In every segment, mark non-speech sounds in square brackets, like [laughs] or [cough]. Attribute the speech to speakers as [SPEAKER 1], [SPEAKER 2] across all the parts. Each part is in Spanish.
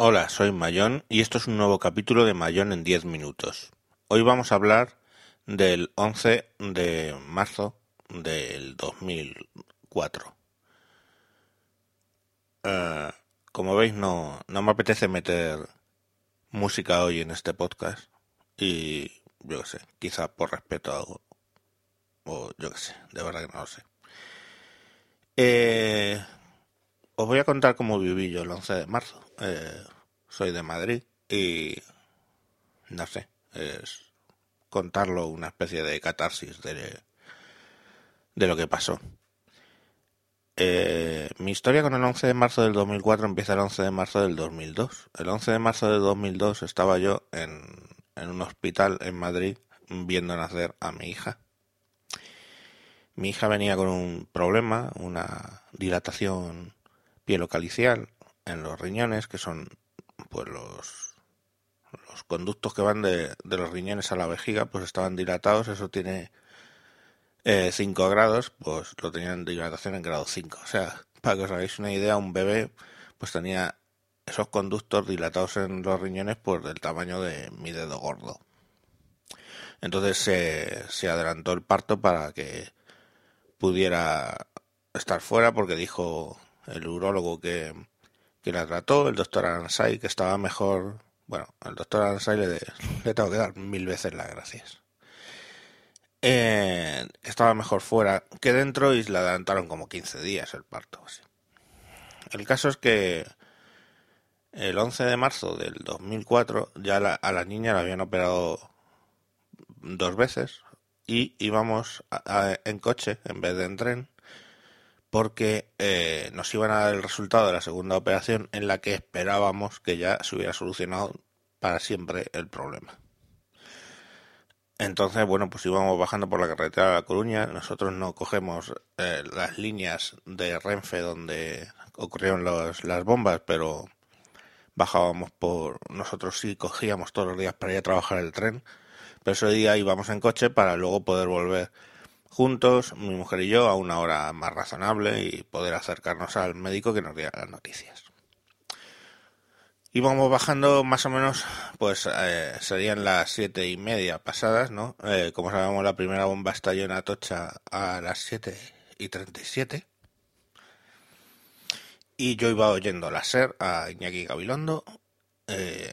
[SPEAKER 1] Hola, soy Mayón y esto es un nuevo capítulo de Mayón en 10 minutos. Hoy vamos a hablar del 11 de marzo del 2004. Eh, como veis, no, no me apetece meter música hoy en este podcast y yo qué sé, quizá por respeto a algo. O yo qué sé, de verdad que no lo sé. Eh, os voy a contar cómo viví yo el 11 de marzo. Eh, soy de Madrid y no sé, es contarlo una especie de catarsis de, de lo que pasó. Eh, mi historia con el 11 de marzo del 2004 empieza el 11 de marzo del 2002. El 11 de marzo del 2002 estaba yo en, en un hospital en Madrid viendo nacer a mi hija. Mi hija venía con un problema, una dilatación pielocalicial en los riñones, que son pues los, los conductos que van de, de los riñones a la vejiga, pues estaban dilatados, eso tiene 5 eh, grados, pues lo tenían dilatación en grado 5. O sea, para que os hagáis una idea, un bebé pues tenía esos conductos dilatados en los riñones por el tamaño de mi dedo gordo. Entonces se, se adelantó el parto para que pudiera estar fuera porque dijo el urólogo que, que la trató, el doctor Aransay, que estaba mejor. Bueno, al doctor Aransay le, [laughs] le tengo que dar mil veces las gracias. Eh, estaba mejor fuera que dentro y le adelantaron como 15 días el parto. El caso es que el 11 de marzo del 2004 ya la, a la niña la habían operado dos veces y íbamos en coche en vez de en tren porque eh, nos iban a dar el resultado de la segunda operación en la que esperábamos que ya se hubiera solucionado para siempre el problema. Entonces, bueno, pues íbamos bajando por la carretera de La Coruña. Nosotros no cogemos eh, las líneas de Renfe donde ocurrieron las bombas, pero bajábamos por. Nosotros sí cogíamos todos los días para ir a trabajar el tren pero ese día íbamos en coche para luego poder volver juntos, mi mujer y yo, a una hora más razonable y poder acercarnos al médico que nos diera las noticias. Íbamos bajando más o menos, pues eh, serían las siete y media pasadas, ¿no? Eh, como sabemos, la primera bomba estalló en Atocha a las siete y treinta y siete. Y yo iba oyendo la SER a Iñaki Gabilondo. Eh,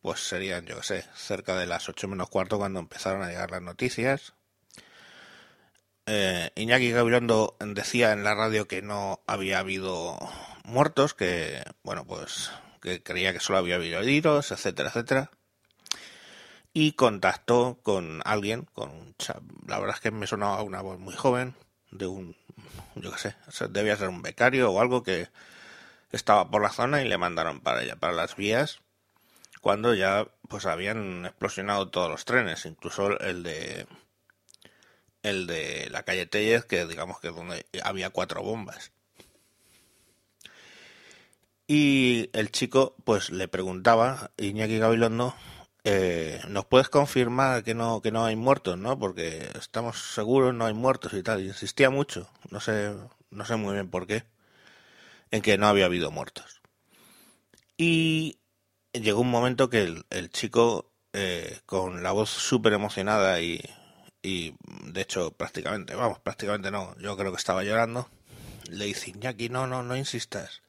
[SPEAKER 1] pues serían, yo qué sé, cerca de las 8 menos cuarto cuando empezaron a llegar las noticias. Eh, Iñaki Gabilondo decía en la radio que no había habido muertos, que, bueno, pues que creía que solo había habido heridos, etcétera, etcétera. Y contactó con alguien, con la verdad es que me sonaba una voz muy joven, de un, yo qué sé, debía ser un becario o algo que estaba por la zona y le mandaron para allá, para las vías cuando ya pues habían explosionado todos los trenes, incluso el de el de la calle Tellez, que digamos que donde había cuatro bombas. Y el chico pues le preguntaba, Iñaki Gabilondo, eh, ¿nos puedes confirmar que no, que no hay muertos, no? Porque estamos seguros no hay muertos y tal. Y insistía mucho, no sé, no sé muy bien por qué, en que no había habido muertos. Y llegó un momento que el, el chico, eh, con la voz súper emocionada y, y, de hecho, prácticamente, vamos, prácticamente no, yo creo que estaba llorando, le dice, Iñaki, no, no, no insistas.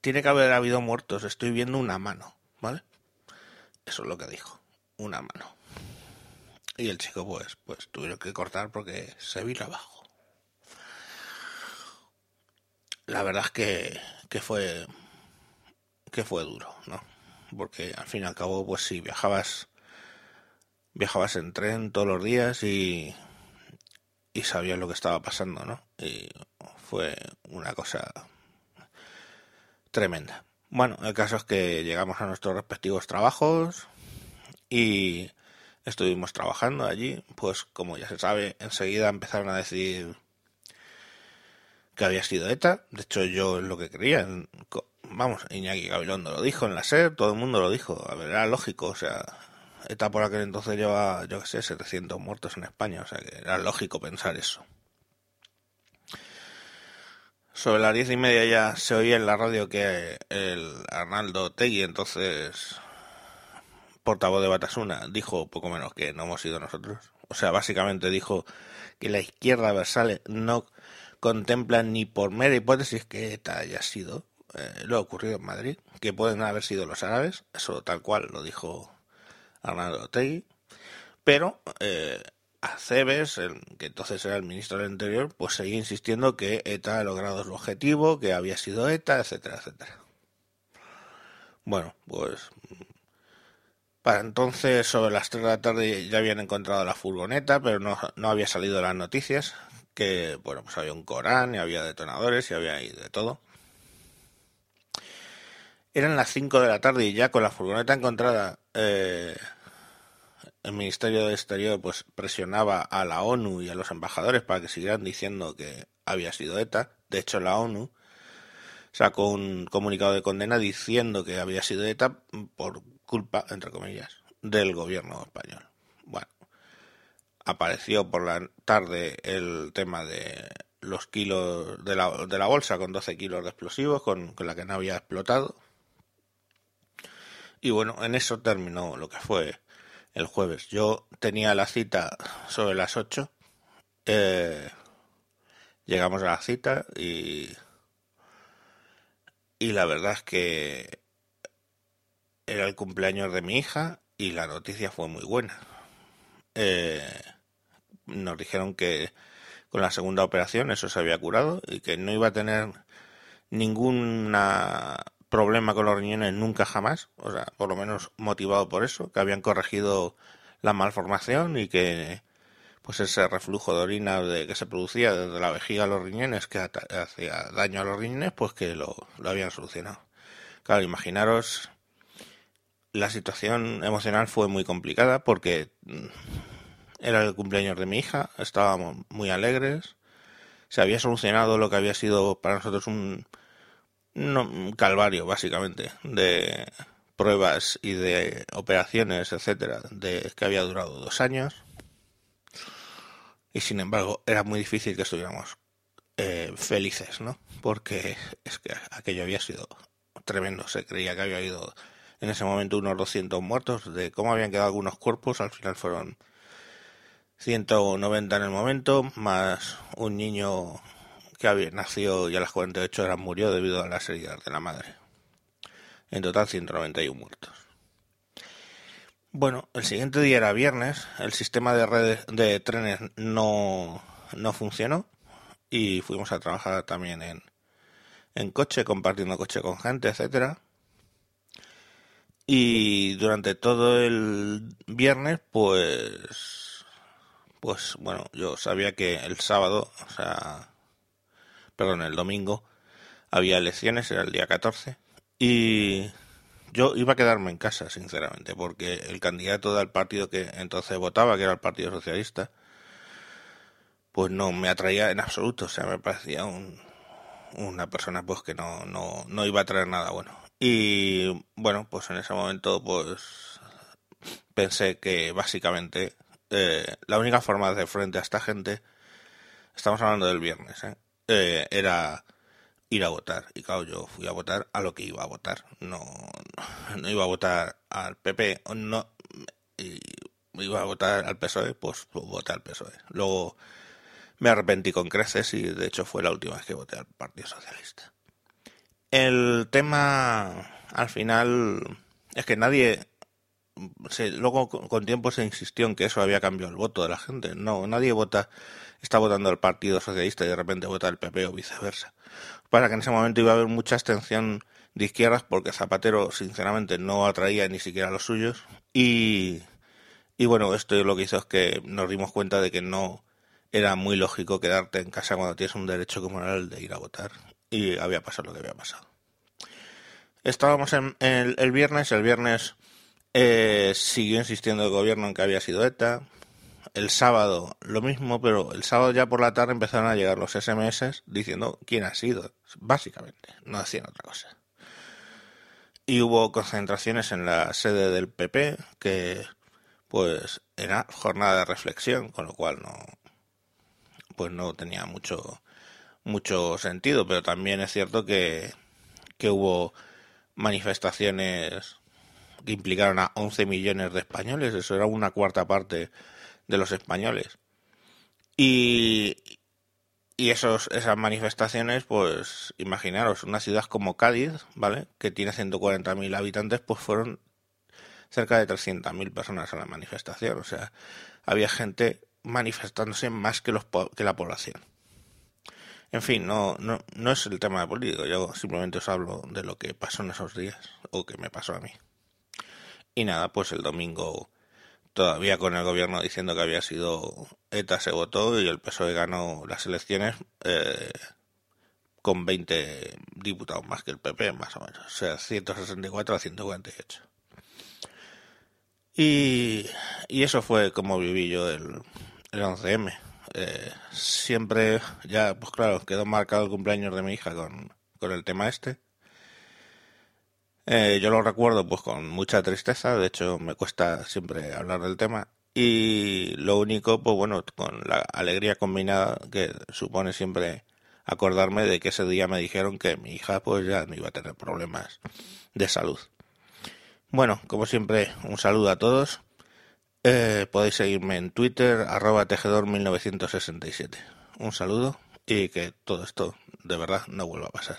[SPEAKER 1] Tiene que haber habido muertos, estoy viendo una mano, ¿vale? Eso es lo que dijo, una mano. Y el chico, pues, pues tuvieron que cortar porque se vino abajo. La verdad es que, que fue que fue duro, ¿no? porque al fin y al cabo, pues si viajabas, viajabas en tren todos los días y, y sabías lo que estaba pasando, ¿no? Y fue una cosa tremenda. Bueno, el caso es que llegamos a nuestros respectivos trabajos y estuvimos trabajando allí, pues como ya se sabe, enseguida empezaron a decir que había sido ETA. De hecho, yo lo que creía, vamos, Iñaki Gabilondo lo dijo en la SER, todo el mundo lo dijo, a ver, era lógico, o sea, ETA por aquel entonces lleva, yo qué sé, 700 muertos en España, o sea que era lógico pensar eso. Sobre las diez y media ya se oía en la radio que el Arnaldo Tegui, entonces portavoz de Batasuna, dijo poco menos que no hemos sido nosotros. O sea, básicamente dijo que la izquierda versal no contempla ni por mera hipótesis que ETA haya sido eh, lo ocurrido en Madrid, que pueden haber sido los árabes, eso tal cual lo dijo Arnaldo Tegui, pero eh, Aceves, el, que entonces era el ministro del Interior, pues seguía insistiendo que ETA ha logrado su objetivo, que había sido ETA, etcétera, etcétera. Bueno, pues para entonces, sobre las 3 de la tarde, ya habían encontrado la furgoneta, pero no, no había salido las noticias, que, bueno, pues había un Corán, y había detonadores, y había ahí de todo. Eran las 5 de la tarde y ya con la furgoneta encontrada, eh, el Ministerio de Exterior pues presionaba a la ONU y a los embajadores para que siguieran diciendo que había sido ETA. De hecho, la ONU sacó un comunicado de condena diciendo que había sido ETA por culpa, entre comillas, del gobierno español. Bueno, apareció por la tarde el tema de los kilos de la, de la bolsa con 12 kilos de explosivos con, con la que no había explotado. Y bueno, en eso terminó lo que fue el jueves. Yo tenía la cita sobre las 8. Eh, llegamos a la cita y, y la verdad es que era el cumpleaños de mi hija y la noticia fue muy buena. Eh, nos dijeron que con la segunda operación eso se había curado y que no iba a tener ningún problema con los riñones nunca jamás, o sea, por lo menos motivado por eso, que habían corregido la malformación y que pues ese reflujo de orina de, que se producía desde la vejiga a los riñones que hacía daño a los riñones, pues que lo, lo habían solucionado. Claro, imaginaros la situación emocional fue muy complicada porque mm, era el cumpleaños de mi hija, estábamos muy alegres, se había solucionado lo que había sido para nosotros un, un calvario, básicamente, de pruebas y de operaciones, etcétera, de que había durado dos años. Y sin embargo, era muy difícil que estuviéramos eh, felices, ¿no? Porque es que aquello había sido tremendo. Se creía que había habido en ese momento unos 200 muertos. De cómo habían quedado algunos cuerpos, al final fueron 190 en el momento, más un niño que había nacido y a las 48 horas murió debido a las heridas de la madre. En total 191 muertos. Bueno, el siguiente día era viernes, el sistema de redes de trenes no, no funcionó y fuimos a trabajar también en, en coche, compartiendo coche con gente, etcétera. Y durante todo el viernes, pues, pues bueno, yo sabía que el sábado, o sea, perdón, el domingo había elecciones, era el día 14, y yo iba a quedarme en casa, sinceramente, porque el candidato del partido que entonces votaba, que era el Partido Socialista, pues no me atraía en absoluto, o sea, me parecía un, una persona pues que no, no, no iba a traer nada bueno. Y bueno, pues en ese momento pues pensé que básicamente eh, la única forma de hacer frente a esta gente, estamos hablando del viernes, ¿eh? Eh, era ir a votar. Y claro, yo fui a votar a lo que iba a votar. No, no iba a votar al PP, no, y iba a votar al PSOE, pues, voté al PSOE. Luego me arrepentí con creces y de hecho fue la última vez que voté al Partido Socialista. El tema al final es que nadie se, luego con tiempo se insistió en que eso había cambiado el voto de la gente. No, nadie vota, está votando al Partido Socialista y de repente vota al PP o viceversa. Para que en ese momento iba a haber mucha abstención de izquierdas porque Zapatero sinceramente no atraía ni siquiera a los suyos y, y bueno, esto lo que hizo es que nos dimos cuenta de que no era muy lógico quedarte en casa cuando tienes un derecho como el de ir a votar y había pasado lo que había pasado. Estábamos en, el, viernes, el viernes eh, siguió insistiendo el gobierno en que había sido ETA. El sábado lo mismo, pero el sábado ya por la tarde empezaron a llegar los SMS diciendo quién ha sido, básicamente, no hacían otra cosa. Y hubo concentraciones en la sede del PP, que pues era jornada de reflexión, con lo cual no pues no tenía mucho mucho sentido, pero también es cierto que, que hubo manifestaciones que implicaron a 11 millones de españoles, eso era una cuarta parte de los españoles. Y, y esos, esas manifestaciones, pues imaginaros, una ciudad como Cádiz, ¿vale? Que tiene 140.000 habitantes, pues fueron cerca de 300.000 personas a la manifestación. O sea, había gente manifestándose más que, los, que la población. En fin, no, no, no es el tema político, yo simplemente os hablo de lo que pasó en esos días, o que me pasó a mí. Y nada, pues el domingo todavía con el gobierno diciendo que había sido ETA se votó y el PSOE ganó las elecciones eh, con 20 diputados más que el PP, más o menos. O sea, 164 a 148. Y, y eso fue como viví yo el, el 11M. Eh, siempre, ya, pues claro, quedó marcado el cumpleaños de mi hija con, con el tema este. Eh, yo lo recuerdo pues con mucha tristeza, de hecho me cuesta siempre hablar del tema y lo único pues bueno con la alegría combinada que supone siempre acordarme de que ese día me dijeron que mi hija pues ya no iba a tener problemas de salud. Bueno, como siempre, un saludo a todos. Eh, podéis seguirme en Twitter, arroba tejedor1967. Un saludo y que todo esto de verdad no vuelva a pasar.